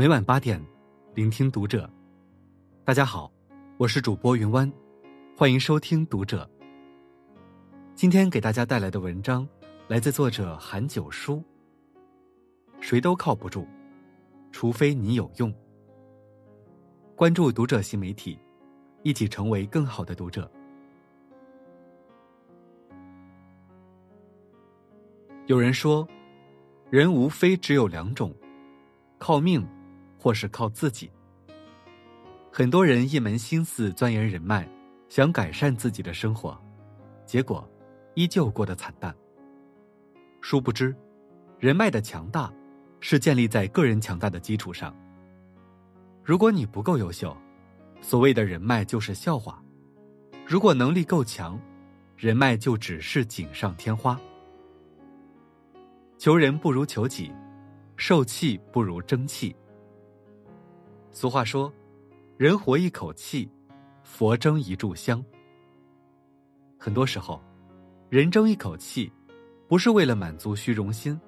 每晚八点，聆听读者。大家好，我是主播云湾，欢迎收听读者。今天给大家带来的文章来自作者韩九叔。谁都靠不住，除非你有用。关注读者新媒体，一起成为更好的读者。有人说，人无非只有两种：靠命，或是靠自己。很多人一门心思钻研人脉，想改善自己的生活，结果依旧过得惨淡。殊不知，人脉的强大是建立在个人强大的基础上。如果你不够优秀，所谓的人脉就是笑话；如果能力够强，人脉就只是锦上添花。求人不如求己，受气不如争气。俗话说：“人活一口气，佛争一炷香。”很多时候，人争一口气，不是为了满足虚荣心，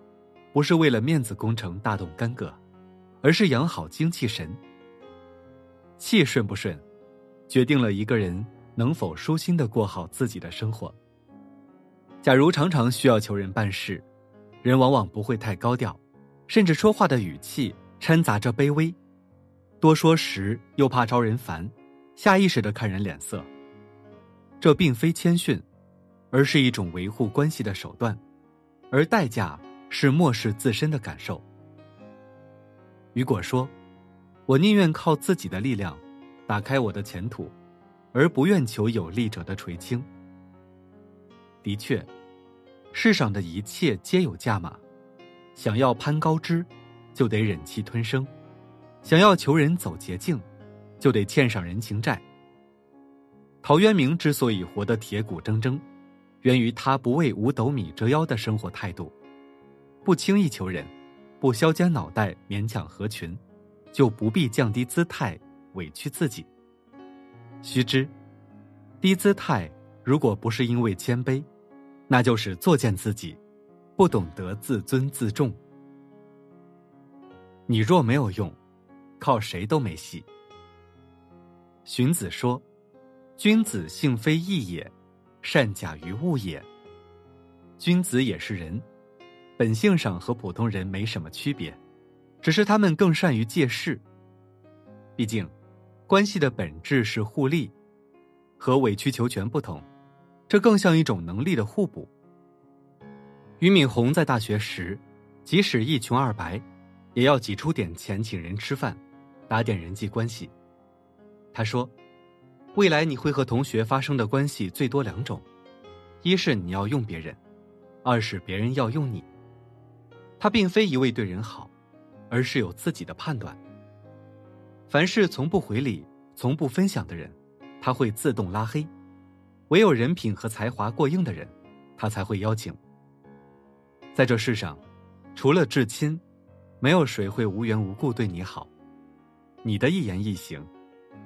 不是为了面子工程大动干戈，而是养好精气神。气顺不顺，决定了一个人能否舒心的过好自己的生活。假如常常需要求人办事，人往往不会太高调，甚至说话的语气掺杂着卑微，多说时又怕招人烦，下意识的看人脸色。这并非谦逊，而是一种维护关系的手段，而代价是漠视自身的感受。雨果说：“我宁愿靠自己的力量，打开我的前途，而不愿求有力者的垂青。”的确。世上的一切皆有价码，想要攀高枝，就得忍气吞声；想要求人走捷径，就得欠上人情债。陶渊明之所以活得铁骨铮铮，源于他不为五斗米折腰的生活态度，不轻易求人，不削尖脑袋勉强合群，就不必降低姿态委屈自己。须知，低姿态如果不是因为谦卑。那就是作践自己，不懂得自尊自重。你若没有用，靠谁都没戏。荀子说：“君子性非异也，善假于物也。”君子也是人，本性上和普通人没什么区别，只是他们更善于借势。毕竟，关系的本质是互利，和委曲求全不同。这更像一种能力的互补。俞敏洪在大学时，即使一穷二白，也要挤出点钱请人吃饭，打点人际关系。他说：“未来你会和同学发生的关系最多两种，一是你要用别人，二是别人要用你。”他并非一味对人好，而是有自己的判断。凡是从不回礼、从不分享的人，他会自动拉黑。唯有人品和才华过硬的人，他才会邀请。在这世上，除了至亲，没有谁会无缘无故对你好。你的一言一行，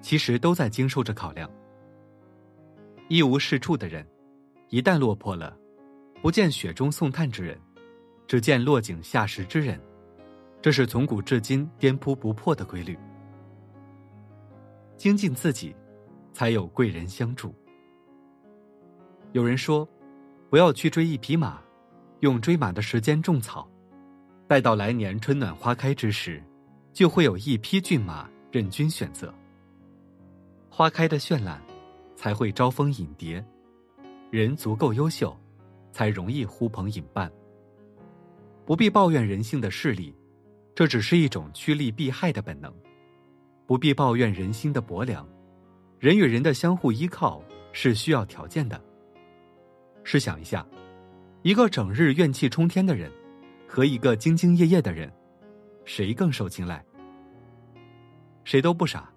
其实都在经受着考量。一无是处的人，一旦落魄了，不见雪中送炭之人，只见落井下石之人，这是从古至今颠扑不破的规律。精进自己，才有贵人相助。有人说，不要去追一匹马，用追马的时间种草，待到来年春暖花开之时，就会有一匹骏马任君选择。花开的绚烂，才会招蜂引蝶；人足够优秀，才容易呼朋引伴。不必抱怨人性的势力，这只是一种趋利避害的本能；不必抱怨人心的薄凉，人与人的相互依靠是需要条件的。试想一下，一个整日怨气冲天的人，和一个兢兢业业的人，谁更受青睐？谁都不傻，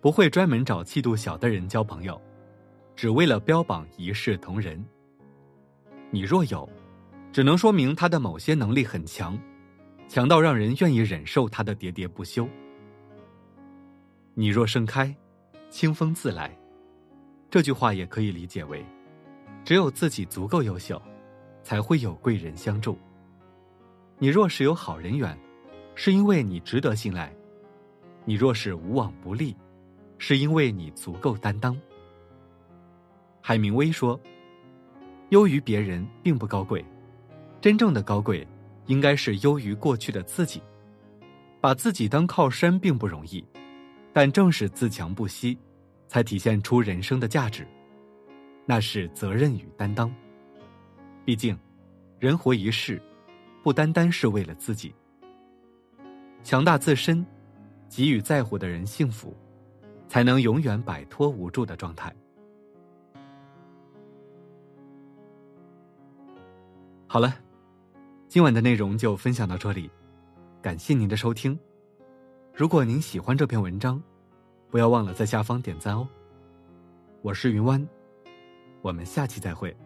不会专门找气度小的人交朋友，只为了标榜一视同仁。你若有，只能说明他的某些能力很强，强到让人愿意忍受他的喋喋不休。你若盛开，清风自来。这句话也可以理解为。只有自己足够优秀，才会有贵人相助。你若是有好人缘，是因为你值得信赖，你若是无往不利，是因为你足够担当。海明威说：“优于别人并不高贵，真正的高贵，应该是优于过去的自己。把自己当靠山并不容易，但正是自强不息，才体现出人生的价值。那是责任与担当。毕竟，人活一世，不单单是为了自己。强大自身，给予在乎的人幸福，才能永远摆脱无助的状态。”好了，今晚的内容就分享到这里，感谢您的收听。如果您喜欢这篇文章，不要忘了在下方点赞哦。我是云湾，我们下期再会。